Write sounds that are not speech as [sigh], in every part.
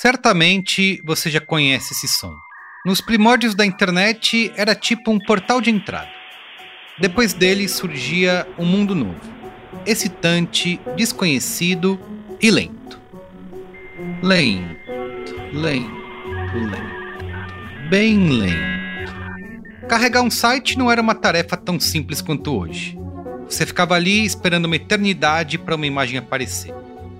Certamente você já conhece esse som. Nos primórdios da internet era tipo um portal de entrada. Depois dele surgia um mundo novo, excitante, desconhecido e lento. Lento, lento, lento. Bem lento. Carregar um site não era uma tarefa tão simples quanto hoje. Você ficava ali esperando uma eternidade para uma imagem aparecer.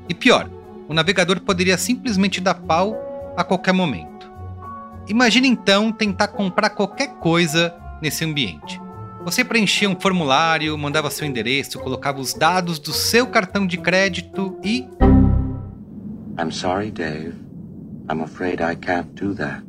E pior, o navegador poderia simplesmente dar pau a qualquer momento. Imagine então tentar comprar qualquer coisa nesse ambiente. Você preenchia um formulário, mandava seu endereço, colocava os dados do seu cartão de crédito e. I'm sorry, Dave. I'm afraid I can't do that.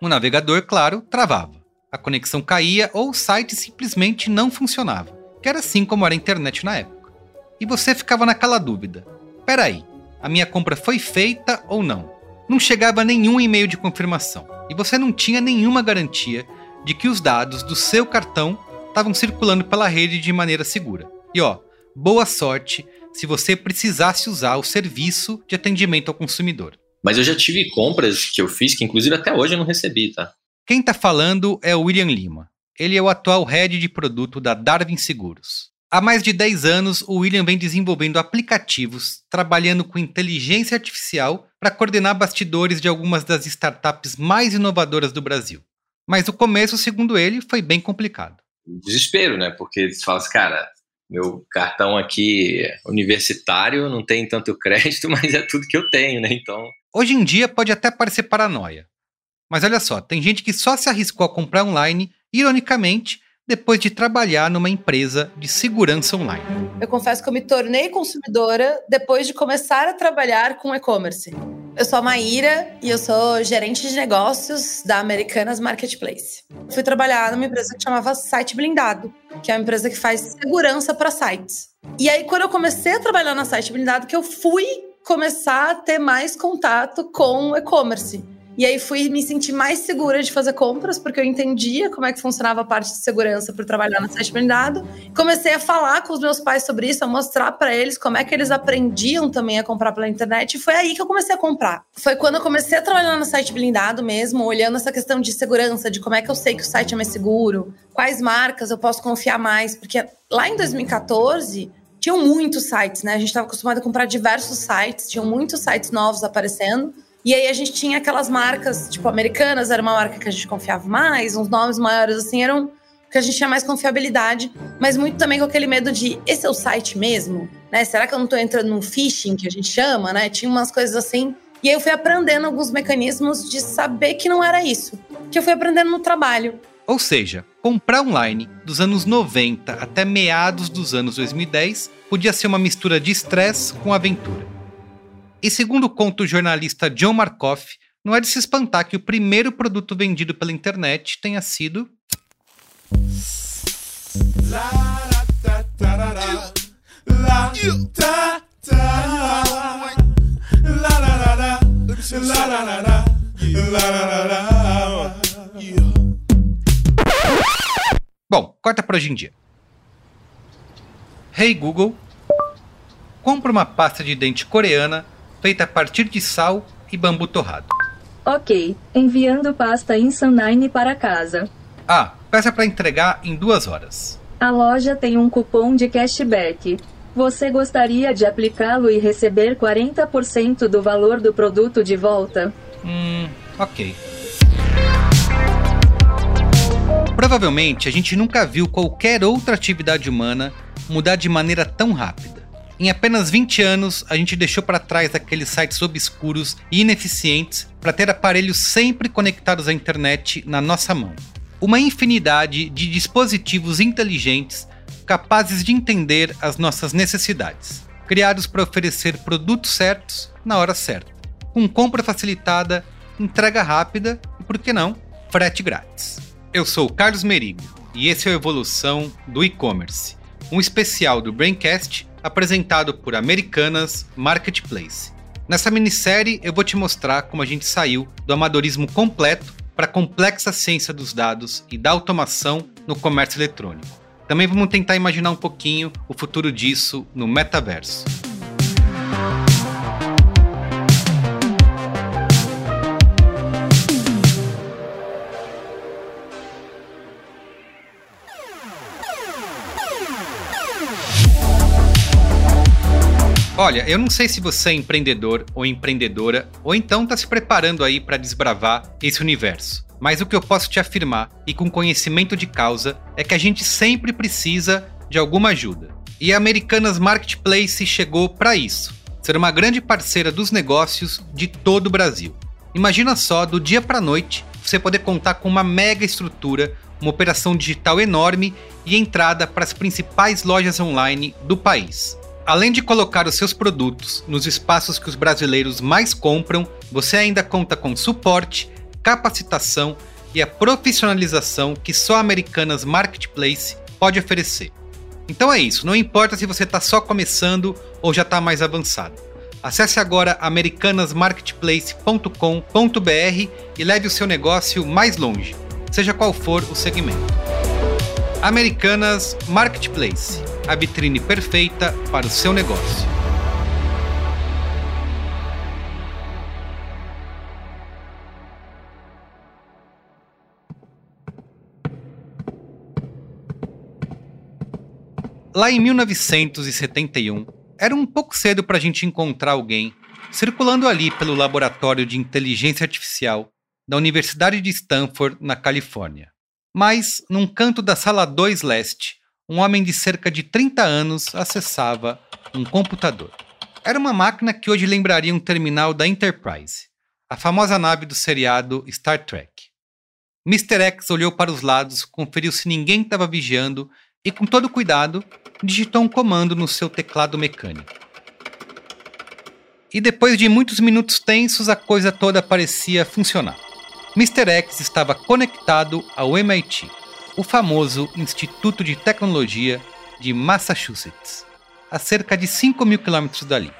O navegador, claro, travava. A conexão caía ou o site simplesmente não funcionava que era assim como era a internet na época. E você ficava naquela dúvida: peraí, a minha compra foi feita ou não? Não chegava nenhum e-mail de confirmação e você não tinha nenhuma garantia de que os dados do seu cartão estavam circulando pela rede de maneira segura. E ó, boa sorte se você precisasse usar o serviço de atendimento ao consumidor. Mas eu já tive compras que eu fiz que inclusive até hoje eu não recebi, tá? Quem tá falando é o William Lima. Ele é o atual head de produto da Darwin Seguros. Há mais de 10 anos, o William vem desenvolvendo aplicativos, trabalhando com inteligência artificial para coordenar bastidores de algumas das startups mais inovadoras do Brasil. Mas o começo, segundo ele, foi bem complicado. Desespero, né? Porque você fala assim, cara, meu cartão aqui universitário não tem tanto crédito, [laughs] mas é tudo que eu tenho, né? Então. Hoje em dia pode até parecer paranoia. Mas olha só, tem gente que só se arriscou a comprar online ironicamente, depois de trabalhar numa empresa de segurança online. Eu confesso que eu me tornei consumidora depois de começar a trabalhar com e-commerce. Eu sou a Maíra e eu sou gerente de negócios da Americanas Marketplace. Fui trabalhar numa empresa que chamava Site Blindado, que é uma empresa que faz segurança para sites. E aí, quando eu comecei a trabalhar na Site Blindado, que eu fui começar a ter mais contato com e-commerce. E aí fui me sentir mais segura de fazer compras, porque eu entendia como é que funcionava a parte de segurança para trabalhar no site blindado. Comecei a falar com os meus pais sobre isso, a mostrar para eles como é que eles aprendiam também a comprar pela internet. E foi aí que eu comecei a comprar. Foi quando eu comecei a trabalhar no site blindado mesmo, olhando essa questão de segurança, de como é que eu sei que o site é mais seguro, quais marcas eu posso confiar mais, porque lá em 2014 tinham muitos sites, né? A gente estava acostumado a comprar diversos sites, tinham muitos sites novos aparecendo. E aí a gente tinha aquelas marcas, tipo, americanas, era uma marca que a gente confiava mais, uns nomes maiores assim, eram que a gente tinha mais confiabilidade, mas muito também com aquele medo de esse é o site mesmo, né? Será que eu não tô entrando no phishing que a gente chama, né? Tinha umas coisas assim. E aí eu fui aprendendo alguns mecanismos de saber que não era isso, que eu fui aprendendo no trabalho. Ou seja, comprar online dos anos 90 até meados dos anos 2010 podia ser uma mistura de estresse com aventura. E segundo conta o jornalista John Markoff, não é de se espantar que o primeiro produto vendido pela internet tenha sido. Bom, corta para hoje em dia. Hey Google, compra uma pasta de dente coreana feita a partir de sal e bambu torrado. Ok, enviando pasta Insanine para casa. Ah, peça para entregar em duas horas. A loja tem um cupom de cashback. Você gostaria de aplicá-lo e receber 40% do valor do produto de volta? Hum, ok. Provavelmente a gente nunca viu qualquer outra atividade humana mudar de maneira tão rápida. Em apenas 20 anos, a gente deixou para trás aqueles sites obscuros e ineficientes para ter aparelhos sempre conectados à internet na nossa mão. Uma infinidade de dispositivos inteligentes capazes de entender as nossas necessidades, criados para oferecer produtos certos na hora certa, com compra facilitada, entrega rápida e, por que não, frete grátis. Eu sou o Carlos Merigo e esse é a Evolução do E-Commerce, um especial do Braincast apresentado por Americanas Marketplace. Nessa minissérie eu vou te mostrar como a gente saiu do amadorismo completo para a complexa ciência dos dados e da automação no comércio eletrônico. Também vamos tentar imaginar um pouquinho o futuro disso no metaverso. Olha, eu não sei se você é empreendedor ou empreendedora, ou então está se preparando aí para desbravar esse universo. Mas o que eu posso te afirmar, e com conhecimento de causa, é que a gente sempre precisa de alguma ajuda. E a Americanas Marketplace chegou para isso ser uma grande parceira dos negócios de todo o Brasil. Imagina só, do dia para a noite, você poder contar com uma mega estrutura, uma operação digital enorme e entrada para as principais lojas online do país. Além de colocar os seus produtos nos espaços que os brasileiros mais compram, você ainda conta com suporte, capacitação e a profissionalização que só a Americanas Marketplace pode oferecer. Então é isso, não importa se você está só começando ou já está mais avançado. Acesse agora americanasmarketplace.com.br e leve o seu negócio mais longe, seja qual for o segmento. Americanas Marketplace a vitrine perfeita para o seu negócio. Lá em 1971, era um pouco cedo para a gente encontrar alguém circulando ali pelo laboratório de inteligência artificial da Universidade de Stanford, na Califórnia. Mas, num canto da sala 2 leste, um homem de cerca de 30 anos acessava um computador. Era uma máquina que hoje lembraria um terminal da Enterprise, a famosa nave do seriado Star Trek. Mr. X olhou para os lados, conferiu se ninguém estava vigiando e, com todo cuidado, digitou um comando no seu teclado mecânico. E depois de muitos minutos tensos, a coisa toda parecia funcionar. Mr. X estava conectado ao MIT o famoso Instituto de Tecnologia de Massachusetts, a cerca de 5 mil quilômetros dali.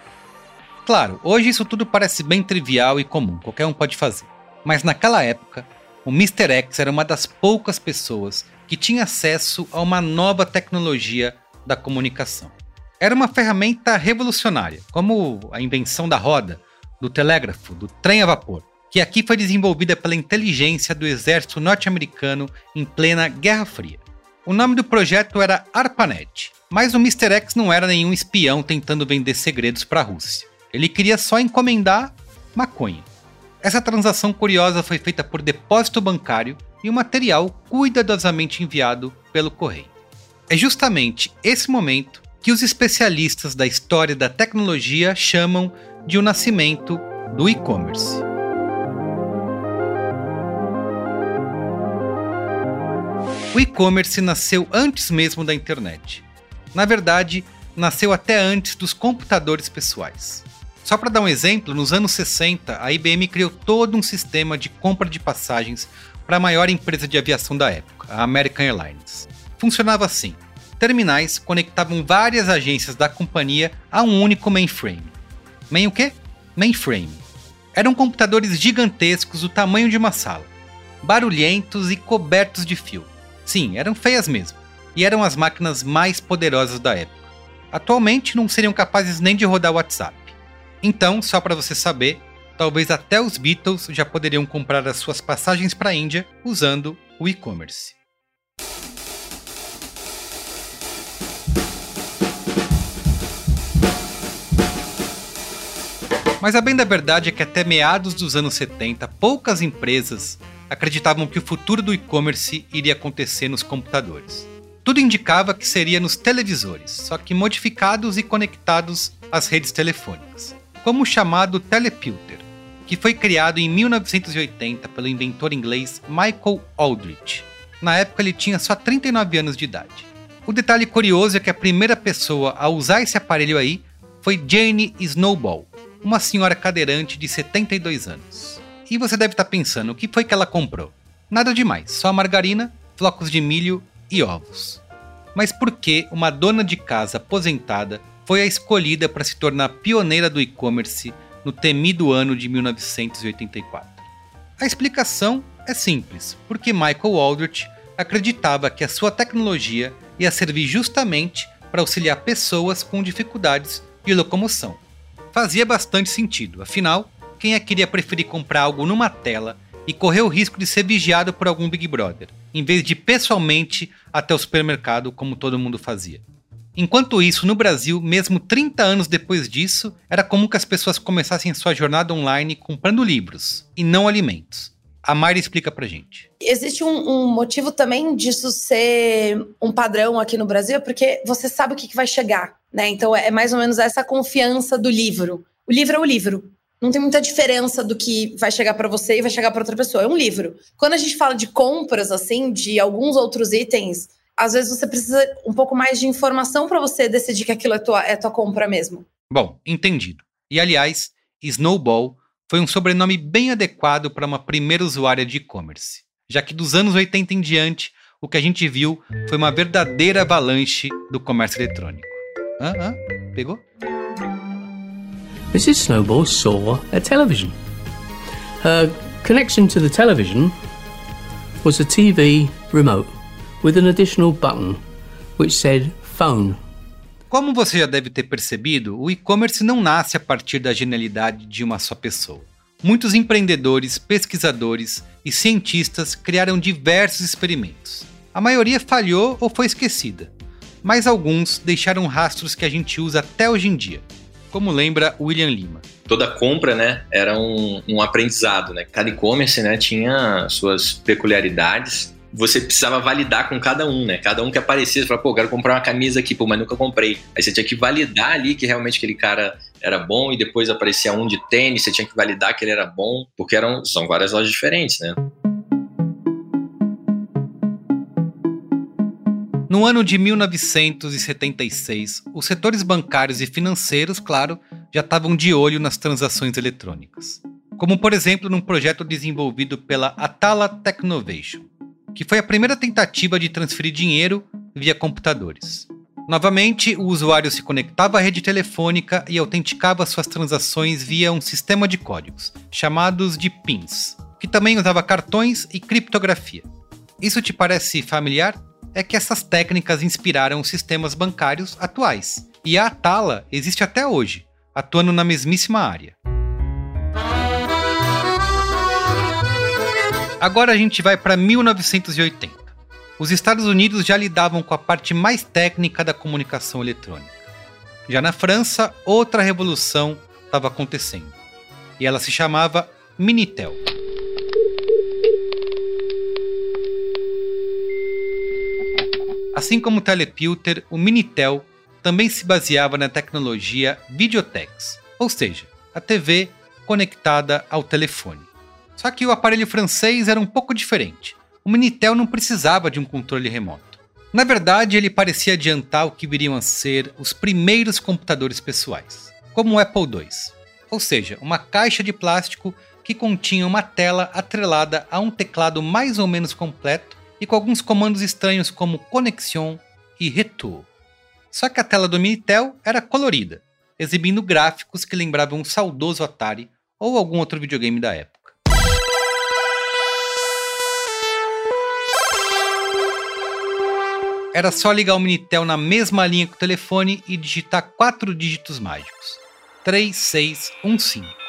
Claro, hoje isso tudo parece bem trivial e comum, qualquer um pode fazer. Mas naquela época, o Mr. X era uma das poucas pessoas que tinha acesso a uma nova tecnologia da comunicação. Era uma ferramenta revolucionária, como a invenção da roda, do telégrafo, do trem a vapor que aqui foi desenvolvida pela inteligência do exército norte-americano em plena Guerra Fria. O nome do projeto era ARPANET, mas o Mr. X não era nenhum espião tentando vender segredos para a Rússia. Ele queria só encomendar maconha. Essa transação curiosa foi feita por depósito bancário e o material cuidadosamente enviado pelo correio. É justamente esse momento que os especialistas da história da tecnologia chamam de o nascimento do e-commerce. O e-commerce nasceu antes mesmo da internet. Na verdade, nasceu até antes dos computadores pessoais. Só para dar um exemplo, nos anos 60, a IBM criou todo um sistema de compra de passagens para a maior empresa de aviação da época, a American Airlines. Funcionava assim: terminais conectavam várias agências da companhia a um único mainframe. Main o quê? Mainframe. Eram computadores gigantescos do tamanho de uma sala, barulhentos e cobertos de fio. Sim, eram feias mesmo, e eram as máquinas mais poderosas da época. Atualmente não seriam capazes nem de rodar o WhatsApp. Então, só para você saber, talvez até os Beatles já poderiam comprar as suas passagens para a Índia usando o e-commerce. Mas a bem da verdade é que até meados dos anos 70, poucas empresas acreditavam que o futuro do e-commerce iria acontecer nos computadores. Tudo indicava que seria nos televisores, só que modificados e conectados às redes telefônicas, como o chamado Telepilter, que foi criado em 1980 pelo inventor inglês Michael Aldrich. Na época ele tinha só 39 anos de idade. O detalhe curioso é que a primeira pessoa a usar esse aparelho aí foi Jane Snowball, uma senhora cadeirante de 72 anos. E você deve estar tá pensando, o que foi que ela comprou? Nada demais, só margarina, flocos de milho e ovos. Mas por que uma dona de casa aposentada foi a escolhida para se tornar pioneira do e-commerce no temido ano de 1984? A explicação é simples, porque Michael Aldrich acreditava que a sua tecnologia ia servir justamente para auxiliar pessoas com dificuldades de locomoção. Fazia bastante sentido, afinal, quem é que iria preferir comprar algo numa tela e correr o risco de ser vigiado por algum Big Brother, em vez de pessoalmente até o supermercado como todo mundo fazia? Enquanto isso, no Brasil, mesmo 30 anos depois disso, era comum que as pessoas começassem sua jornada online comprando livros e não alimentos. A Mayra explica pra gente. Existe um, um, motivo também disso ser um padrão aqui no Brasil, porque você sabe o que, que vai chegar, né? Então é mais ou menos essa confiança do livro. O livro é o livro. Não tem muita diferença do que vai chegar para você e vai chegar para outra pessoa. É um livro. Quando a gente fala de compras, assim, de alguns outros itens, às vezes você precisa um pouco mais de informação para você decidir que aquilo é tua, é tua compra mesmo. Bom, entendido. E aliás, Snowball foi um sobrenome bem adequado para uma primeira usuária de e-commerce, já que dos anos 80 em diante, o que a gente viu foi uma verdadeira avalanche do comércio eletrônico. Hã? Hã? Pegou? Mrs. Snowball saw a television. Her connection to the television was a TV remote with an additional button which said phone. Como você já deve ter percebido, o e-commerce não nasce a partir da genialidade de uma só pessoa. Muitos empreendedores, pesquisadores e cientistas criaram diversos experimentos. A maioria falhou ou foi esquecida, mas alguns deixaram rastros que a gente usa até hoje em dia, como lembra William Lima. Toda compra, né, era um, um aprendizado, né? Cada e-commerce, né, tinha suas peculiaridades você precisava validar com cada um, né? Cada um que aparecia, você falava, pô, quero comprar uma camisa aqui, pô, mas nunca comprei. Aí você tinha que validar ali que realmente aquele cara era bom e depois aparecia um de tênis, você tinha que validar que ele era bom, porque eram, são várias lojas diferentes, né? No ano de 1976, os setores bancários e financeiros, claro, já estavam de olho nas transações eletrônicas. Como, por exemplo, num projeto desenvolvido pela Atala Technovation que foi a primeira tentativa de transferir dinheiro via computadores. Novamente, o usuário se conectava à rede telefônica e autenticava suas transações via um sistema de códigos, chamados de PINs, que também usava cartões e criptografia. Isso te parece familiar? É que essas técnicas inspiraram os sistemas bancários atuais, e a Atala existe até hoje, atuando na mesmíssima área. Agora a gente vai para 1980. Os Estados Unidos já lidavam com a parte mais técnica da comunicação eletrônica. Já na França, outra revolução estava acontecendo. E ela se chamava Minitel. Assim como o Telepilter, o Minitel também se baseava na tecnologia Videotex, ou seja, a TV conectada ao telefone. Só que o aparelho francês era um pouco diferente. O Minitel não precisava de um controle remoto. Na verdade, ele parecia adiantar o que viriam a ser os primeiros computadores pessoais, como o Apple II. Ou seja, uma caixa de plástico que continha uma tela atrelada a um teclado mais ou menos completo e com alguns comandos estranhos como Connexion e Retour. Só que a tela do Minitel era colorida, exibindo gráficos que lembravam um saudoso Atari ou algum outro videogame da época. Era só ligar o Minitel na mesma linha que o telefone e digitar quatro dígitos mágicos: 3615.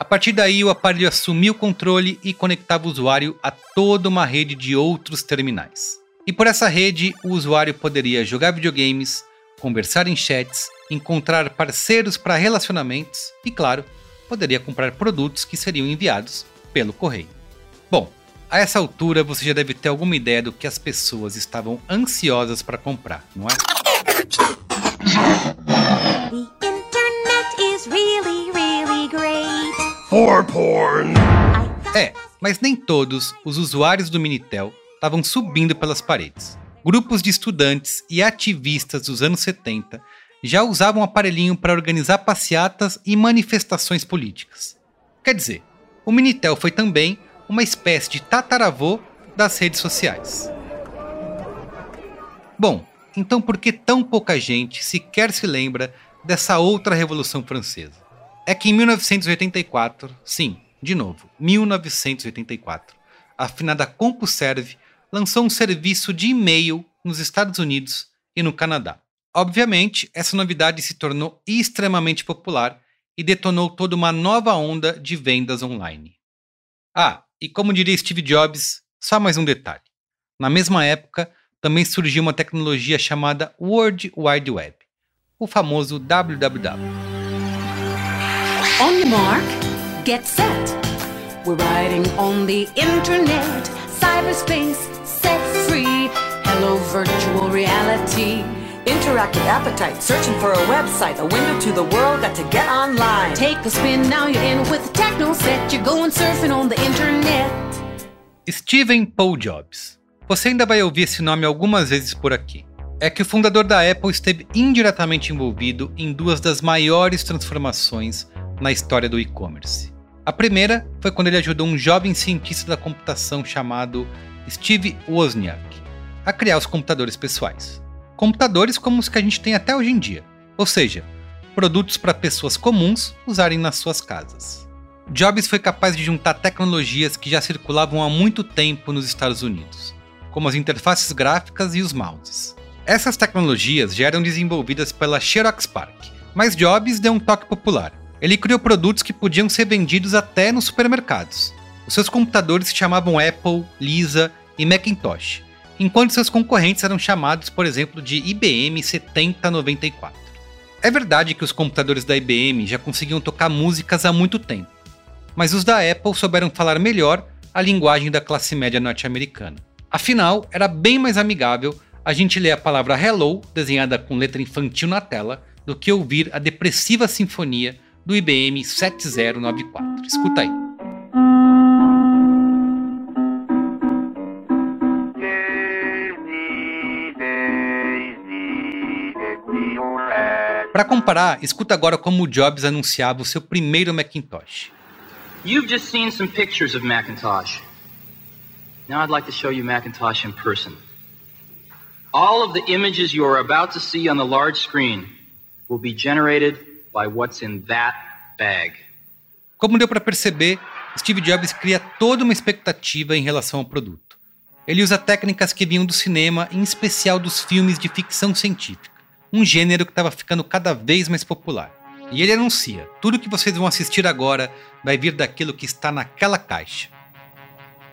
A partir daí, o aparelho assumia o controle e conectava o usuário a toda uma rede de outros terminais. E por essa rede, o usuário poderia jogar videogames, conversar em chats, encontrar parceiros para relacionamentos e, claro, poderia comprar produtos que seriam enviados pelo correio. Bom, a essa altura, você já deve ter alguma ideia do que as pessoas estavam ansiosas para comprar, não é? Really, really For porn. É, mas nem todos os usuários do Minitel estavam subindo pelas paredes. Grupos de estudantes e ativistas dos anos 70 já usavam o aparelhinho para organizar passeatas e manifestações políticas. Quer dizer, o Minitel foi também uma espécie de tataravô das redes sociais. Bom, então por que tão pouca gente sequer se lembra dessa outra Revolução Francesa? É que em 1984, sim, de novo, 1984, a finada CompuServe lançou um serviço de e-mail nos Estados Unidos e no Canadá. Obviamente, essa novidade se tornou extremamente popular e detonou toda uma nova onda de vendas online. Ah, e como diria Steve Jobs, só mais um detalhe. Na mesma época, também surgiu uma tecnologia chamada World Wide Web, o famoso WWW. On your mark, get set. We're riding on the internet, cyberspace set free. Hello, virtual reality. Interactive appetite, searching for a website, a window to the world, got to get online. Take a spin, now you're in with techno set. You're going surfing on the internet. Steven Paul Jobs. Você ainda vai ouvir esse nome algumas vezes por aqui. É que o fundador da Apple esteve indiretamente envolvido em duas das maiores transformações na história do e-commerce. A primeira foi quando ele ajudou um jovem cientista da computação chamado Steve Wozniak a criar os computadores pessoais. Computadores como os que a gente tem até hoje em dia, ou seja, produtos para pessoas comuns usarem nas suas casas. Jobs foi capaz de juntar tecnologias que já circulavam há muito tempo nos Estados Unidos, como as interfaces gráficas e os mouses. Essas tecnologias já eram desenvolvidas pela Xerox PARC, mas Jobs deu um toque popular. Ele criou produtos que podiam ser vendidos até nos supermercados. Os seus computadores se chamavam Apple, Lisa e Macintosh, enquanto seus concorrentes eram chamados, por exemplo, de IBM 7094. É verdade que os computadores da IBM já conseguiam tocar músicas há muito tempo, mas os da Apple souberam falar melhor a linguagem da classe média norte-americana. Afinal, era bem mais amigável a gente ler a palavra Hello, desenhada com letra infantil na tela, do que ouvir a depressiva sinfonia do IBM 7094. Escuta aí. Para comparar, escuta agora como o Jobs anunciava o seu primeiro Macintosh. You've just seen some pictures of Macintosh. Now I'd like to show you Macintosh in person. All of the images you are about to see on the large screen will be generated by what's in that bag. Como deu para perceber, Steve Jobs cria toda uma expectativa em relação ao produto. Ele usa técnicas que vinham do cinema, em especial dos filmes de ficção científica, um gênero que estava ficando cada vez mais popular. E ele anuncia: tudo que vocês vão assistir agora vai vir daquilo que está naquela caixa.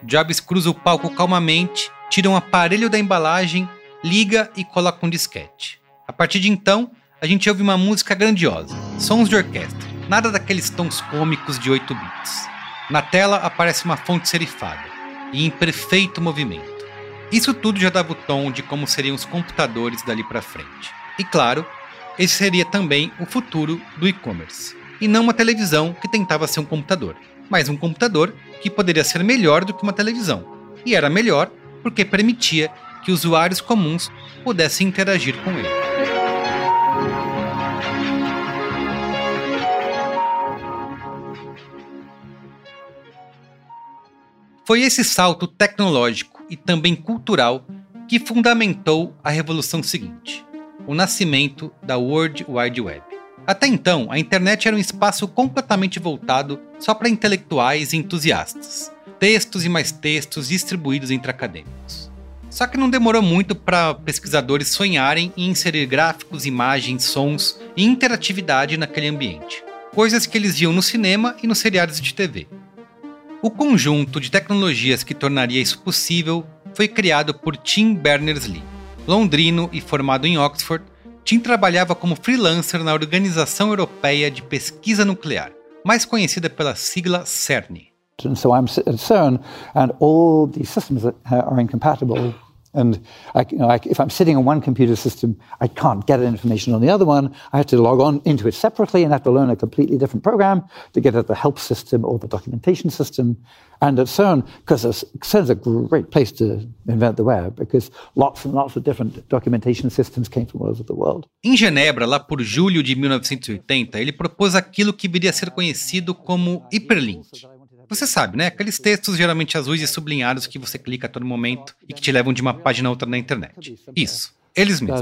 Jobs cruza o palco calmamente, tira um aparelho da embalagem, liga e coloca um disquete. A partir de então, a gente ouve uma música grandiosa, sons de orquestra, nada daqueles tons cômicos de 8 bits. Na tela aparece uma fonte serifada e em perfeito movimento. Isso tudo já dava o tom de como seriam os computadores dali para frente. E claro, esse seria também o futuro do e-commerce, e não uma televisão que tentava ser um computador, mas um computador que poderia ser melhor do que uma televisão. E era melhor porque permitia que usuários comuns pudessem interagir com ele. Foi esse salto tecnológico e também cultural que fundamentou a revolução seguinte, o nascimento da World Wide Web. Até então, a internet era um espaço completamente voltado só para intelectuais e entusiastas, textos e mais textos distribuídos entre acadêmicos. Só que não demorou muito para pesquisadores sonharem em inserir gráficos, imagens, sons e interatividade naquele ambiente, coisas que eles viam no cinema e nos seriados de TV. O conjunto de tecnologias que tornaria isso possível foi criado por Tim Berners-Lee. Londrino e formado em Oxford, Tim trabalhava como freelancer na Organização Europeia de Pesquisa Nuclear, mais conhecida pela sigla CERN. And so I'm at CERN, and all systems are incompatible And I, you know, I, if I'm sitting on one computer system, I can't get information on the other one. I have to log on into it separately and have to learn a completely different program to get at the help system or the documentation system. And at CERN, because CERN's a great place to invent the web, because lots and lots of different documentation systems came from all over the world. Em Genebra, lá por julho de 1980, ele propôs aquilo que viria a ser conhecido como hiperlink. Você sabe, né? Aqueles textos geralmente azuis e sublinhados que você clica a todo momento e que te levam de uma página a outra na internet. Isso. Eles mesmos.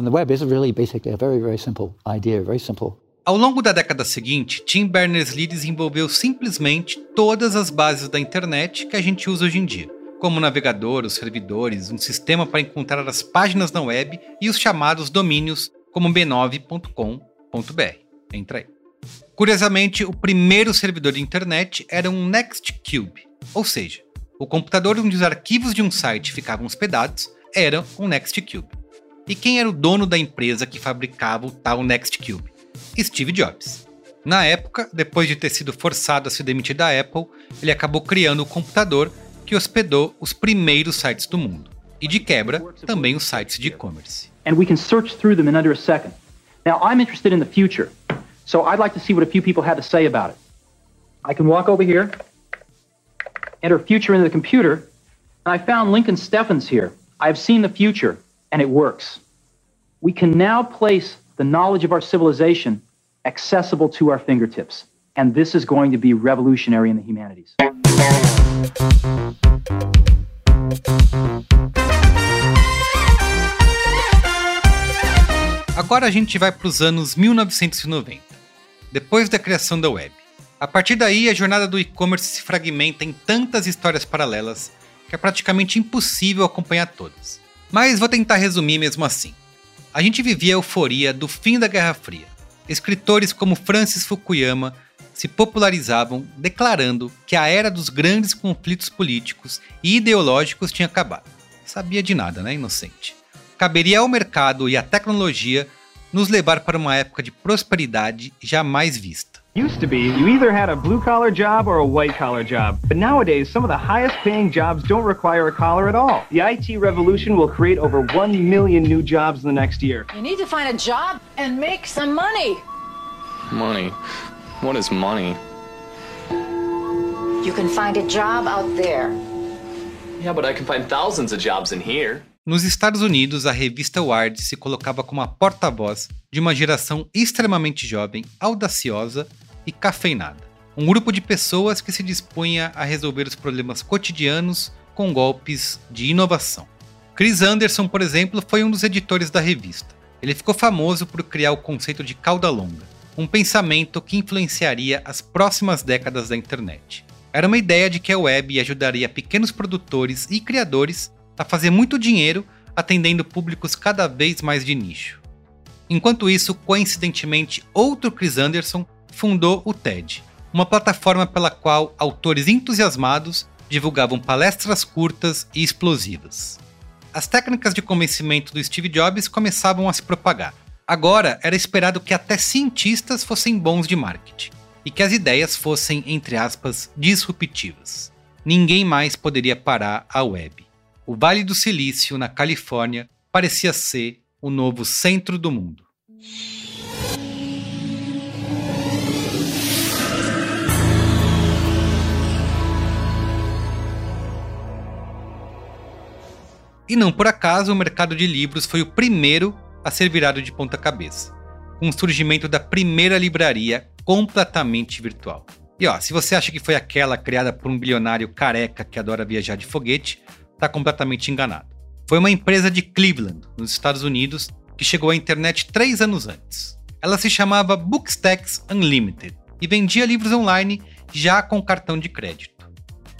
Ao longo da década seguinte, Tim Berners-Lee desenvolveu simplesmente todas as bases da internet que a gente usa hoje em dia, como o navegador, os servidores, um sistema para encontrar as páginas na web e os chamados domínios como b9.com.br. Entra aí. Curiosamente, o primeiro servidor de internet era um Nextcube, ou seja, o computador onde os arquivos de um site ficavam hospedados era o Nextcube. E quem era o dono da empresa que fabricava o tal Nextcube? Steve Jobs. Na época, depois de ter sido forçado a se demitir da Apple, ele acabou criando o computador que hospedou os primeiros sites do mundo. E de quebra, também os sites de e-commerce. And we can search through them in under a second. Now, I'm interested in the future, so I'd like to see what a few people had to say about it. I can walk over here, enter future into the computer, and I found Lincoln Steffens here. I've seen the future, and it works. We can now place the knowledge of our civilization accessible to our fingertips. And this is going to be revolutionary in the humanities. Agora a gente vai para os anos 1990, depois da criação da web. A partir daí, a jornada do e-commerce se fragmenta em tantas histórias paralelas que é praticamente impossível acompanhar todas. Mas vou tentar resumir mesmo assim. A gente vivia a euforia do fim da Guerra Fria. Escritores como Francis Fukuyama se popularizavam declarando que a era dos grandes conflitos políticos e ideológicos tinha acabado. Sabia de nada, né, inocente? Caberia ao mercado e à tecnologia nos levar para uma época de prosperidade jamais vista. Used to be, you either had a blue collar job or a white collar job. But nowadays, some of the highest paying jobs don't require a collar at all. The IT revolution will create over 1 million new jobs in the next year. You need to find a job and make some money. Money? What is money? You can find a job out there. Yeah, but I can find thousands of jobs in here. Nos Estados Unidos, a revista Wired se colocava como a porta-voz de uma geração extremamente jovem, audaciosa e cafeinada. Um grupo de pessoas que se dispunha a resolver os problemas cotidianos com golpes de inovação. Chris Anderson, por exemplo, foi um dos editores da revista. Ele ficou famoso por criar o conceito de cauda longa, um pensamento que influenciaria as próximas décadas da internet. Era uma ideia de que a web ajudaria pequenos produtores e criadores a fazer muito dinheiro atendendo públicos cada vez mais de nicho. Enquanto isso, coincidentemente, outro Chris Anderson fundou o TED, uma plataforma pela qual autores entusiasmados divulgavam palestras curtas e explosivas. As técnicas de convencimento do Steve Jobs começavam a se propagar. Agora era esperado que até cientistas fossem bons de marketing e que as ideias fossem, entre aspas, disruptivas. Ninguém mais poderia parar a web. O Vale do Silício, na Califórnia, parecia ser o novo centro do mundo. E não por acaso o mercado de livros foi o primeiro a ser virado de ponta cabeça, com o surgimento da primeira livraria completamente virtual. E ó, se você acha que foi aquela criada por um bilionário careca que adora viajar de foguete, tá completamente enganado. Foi uma empresa de Cleveland, nos Estados Unidos, que chegou à internet três anos antes. Ela se chamava Bookstacks Unlimited e vendia livros online já com cartão de crédito.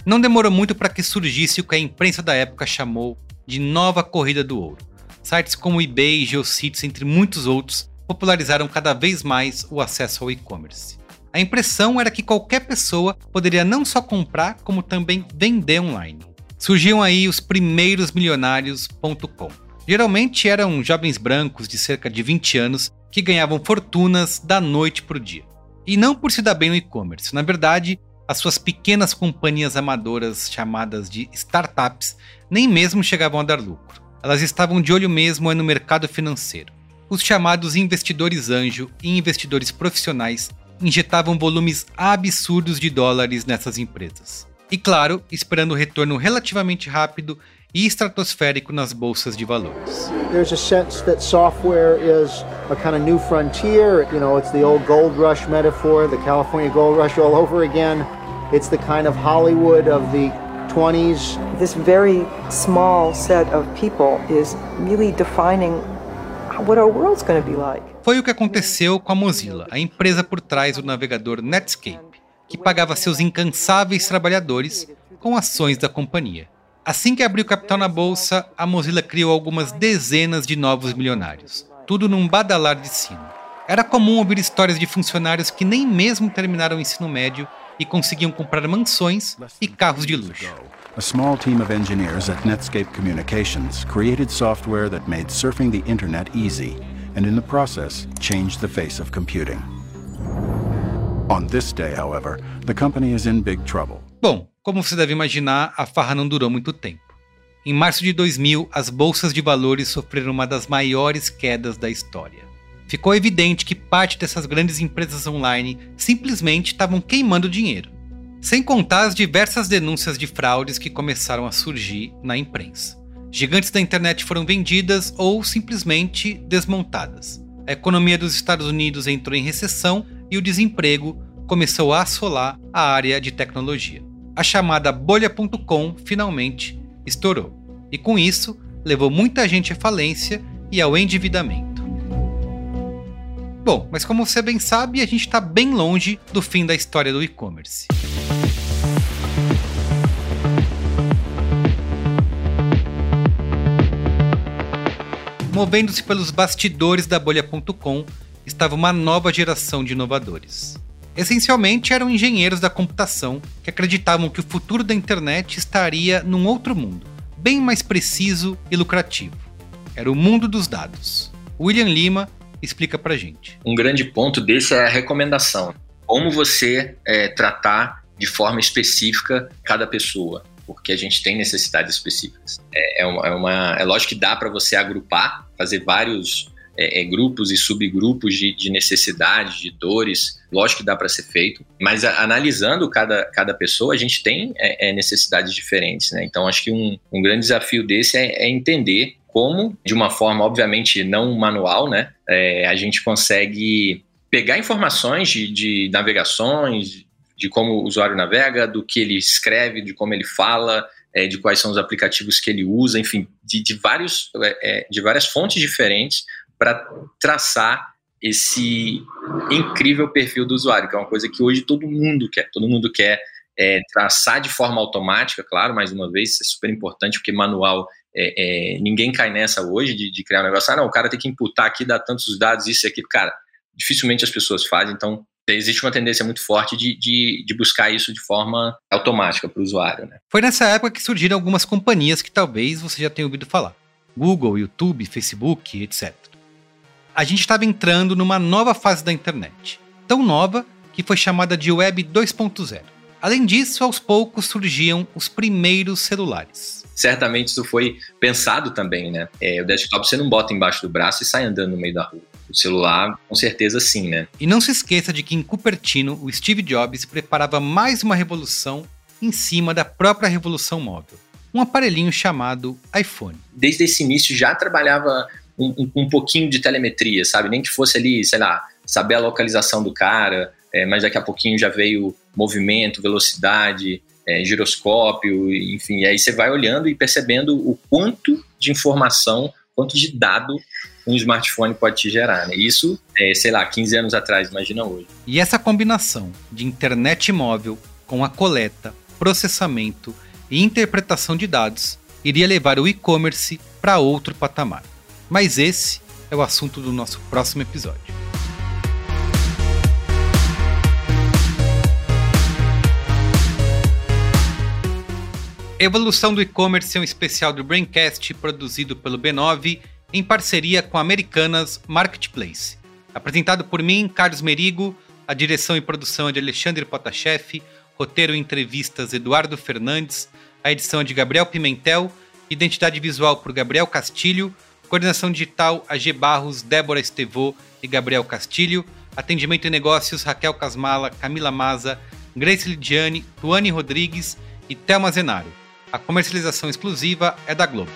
Não demorou muito para que surgisse o que a imprensa da época chamou de nova corrida do ouro. Sites como eBay e GeoCities, entre muitos outros, popularizaram cada vez mais o acesso ao e-commerce. A impressão era que qualquer pessoa poderia não só comprar, como também vender online. Surgiam aí os primeiros milionários.com. Geralmente eram jovens brancos de cerca de 20 anos que ganhavam fortunas da noite para o dia. E não por se dar bem no e-commerce, na verdade, as suas pequenas companhias amadoras chamadas de startups nem mesmo chegavam a dar lucro. Elas estavam de olho mesmo no mercado financeiro. Os chamados investidores anjo e investidores profissionais injetavam volumes absurdos de dólares nessas empresas. E claro, esperando o retorno relativamente rápido e estratosférico nas bolsas de valores. There's a sense that software is a kind of new frontier. You know, it's the old gold rush metaphor, the California gold rush all over again. It's the kind of Hollywood of the 20s. This very small set of people is really defining what our world's going to be like. Foi o que aconteceu com a Mozilla, a empresa por trás do navegador Netscape, que pagava seus incansáveis trabalhadores com ações da companhia. Assim que abriu capital na bolsa, a Mozilla criou algumas dezenas de novos milionários, tudo num badalar de sino. Era comum ouvir histórias de funcionários que nem mesmo terminaram o ensino médio e conseguiam comprar mansões e carros de luxo. A small team of engineers at Netscape Communications created software that made surfing the internet easy and in the process changed the face of computing. On this day, however, the company is in big trouble. Bom, como você deve imaginar, a farra não durou muito tempo. Em março de 2000, as bolsas de valores sofreram uma das maiores quedas da história. Ficou evidente que parte dessas grandes empresas online simplesmente estavam queimando dinheiro. Sem contar as diversas denúncias de fraudes que começaram a surgir na imprensa. Gigantes da internet foram vendidas ou simplesmente desmontadas. A economia dos Estados Unidos entrou em recessão e o desemprego começou a assolar a área de tecnologia. A chamada bolha.com finalmente estourou. E com isso, levou muita gente à falência e ao endividamento. Bom, mas como você bem sabe, a gente está bem longe do fim da história do e-commerce. Movendo-se pelos bastidores da bolha.com estava uma nova geração de inovadores. Essencialmente eram engenheiros da computação que acreditavam que o futuro da internet estaria num outro mundo, bem mais preciso e lucrativo. Era o mundo dos dados. William Lima explica pra gente. Um grande ponto desse é a recomendação. Como você é, tratar de forma específica cada pessoa porque a gente tem necessidades específicas. É, é, uma, é, uma, é lógico que dá para você agrupar, fazer vários é, é, grupos e subgrupos de, de necessidades, de dores, lógico que dá para ser feito, mas a, analisando cada, cada pessoa, a gente tem é, é necessidades diferentes, né? Então, acho que um, um grande desafio desse é, é entender como, de uma forma, obviamente, não manual, né? a gente consegue pegar informações de, de navegações, de como o usuário navega, do que ele escreve, de como ele fala, é, de quais são os aplicativos que ele usa, enfim, de, de vários, é, é de várias fontes diferentes para traçar esse incrível perfil do usuário, que é uma coisa que hoje todo mundo quer. Todo mundo quer é, traçar de forma automática, claro, mais uma vez, isso é super importante, porque manual, é, é, ninguém cai nessa hoje de, de, criar um negócio. Ah, não, o cara tem que imputar aqui, dar tantos dados, isso e aquilo. Cara, dificilmente as pessoas fazem, então existe uma tendência muito forte de, de, de buscar isso de forma automática para o usuário. Né? Foi nessa época que surgiram algumas companhias que talvez você já tenha ouvido falar: Google, YouTube, Facebook, etc. A gente estava entrando numa nova fase da internet, tão nova que foi chamada de Web 2.0. Além disso, aos poucos surgiam os primeiros celulares. Certamente isso foi pensado também, né? É, o desktop você não bota embaixo do braço e sai andando no meio da rua. O celular, com certeza sim, né? E não se esqueça de que em Cupertino, o Steve Jobs preparava mais uma revolução em cima da própria revolução móvel. Um aparelhinho chamado iPhone. Desde esse início já trabalhava um, um, pouquinho de telemetria, sabe? Nem que fosse ali, sei lá, saber a localização do cara, é, mas daqui a pouquinho já veio movimento, velocidade, é, giroscópio, enfim. E aí você vai olhando e percebendo o quanto de informação, quanto de dado um smartphone pode te gerar. Né? Isso, é, sei lá, 15 anos atrás, imagina hoje. E essa combinação de internet móvel com a coleta, processamento e interpretação de dados iria levar o e-commerce para outro patamar. Mas esse é o assunto do nosso próximo episódio. Evolução do e-commerce é um especial do Braincast produzido pelo B9 em parceria com Americanas Marketplace. Apresentado por mim, Carlos Merigo, a direção e produção é de Alexandre Potashev, roteiro e entrevistas Eduardo Fernandes, a edição é de Gabriel Pimentel, identidade visual por Gabriel Castilho, coordenação digital AG Barros, Débora Estevô e Gabriel Castilho, atendimento e negócios Raquel Casmala, Camila Maza, Grace Lidiane, Tuane Rodrigues e Thelma Zenaro. A comercialização exclusiva é da Globo.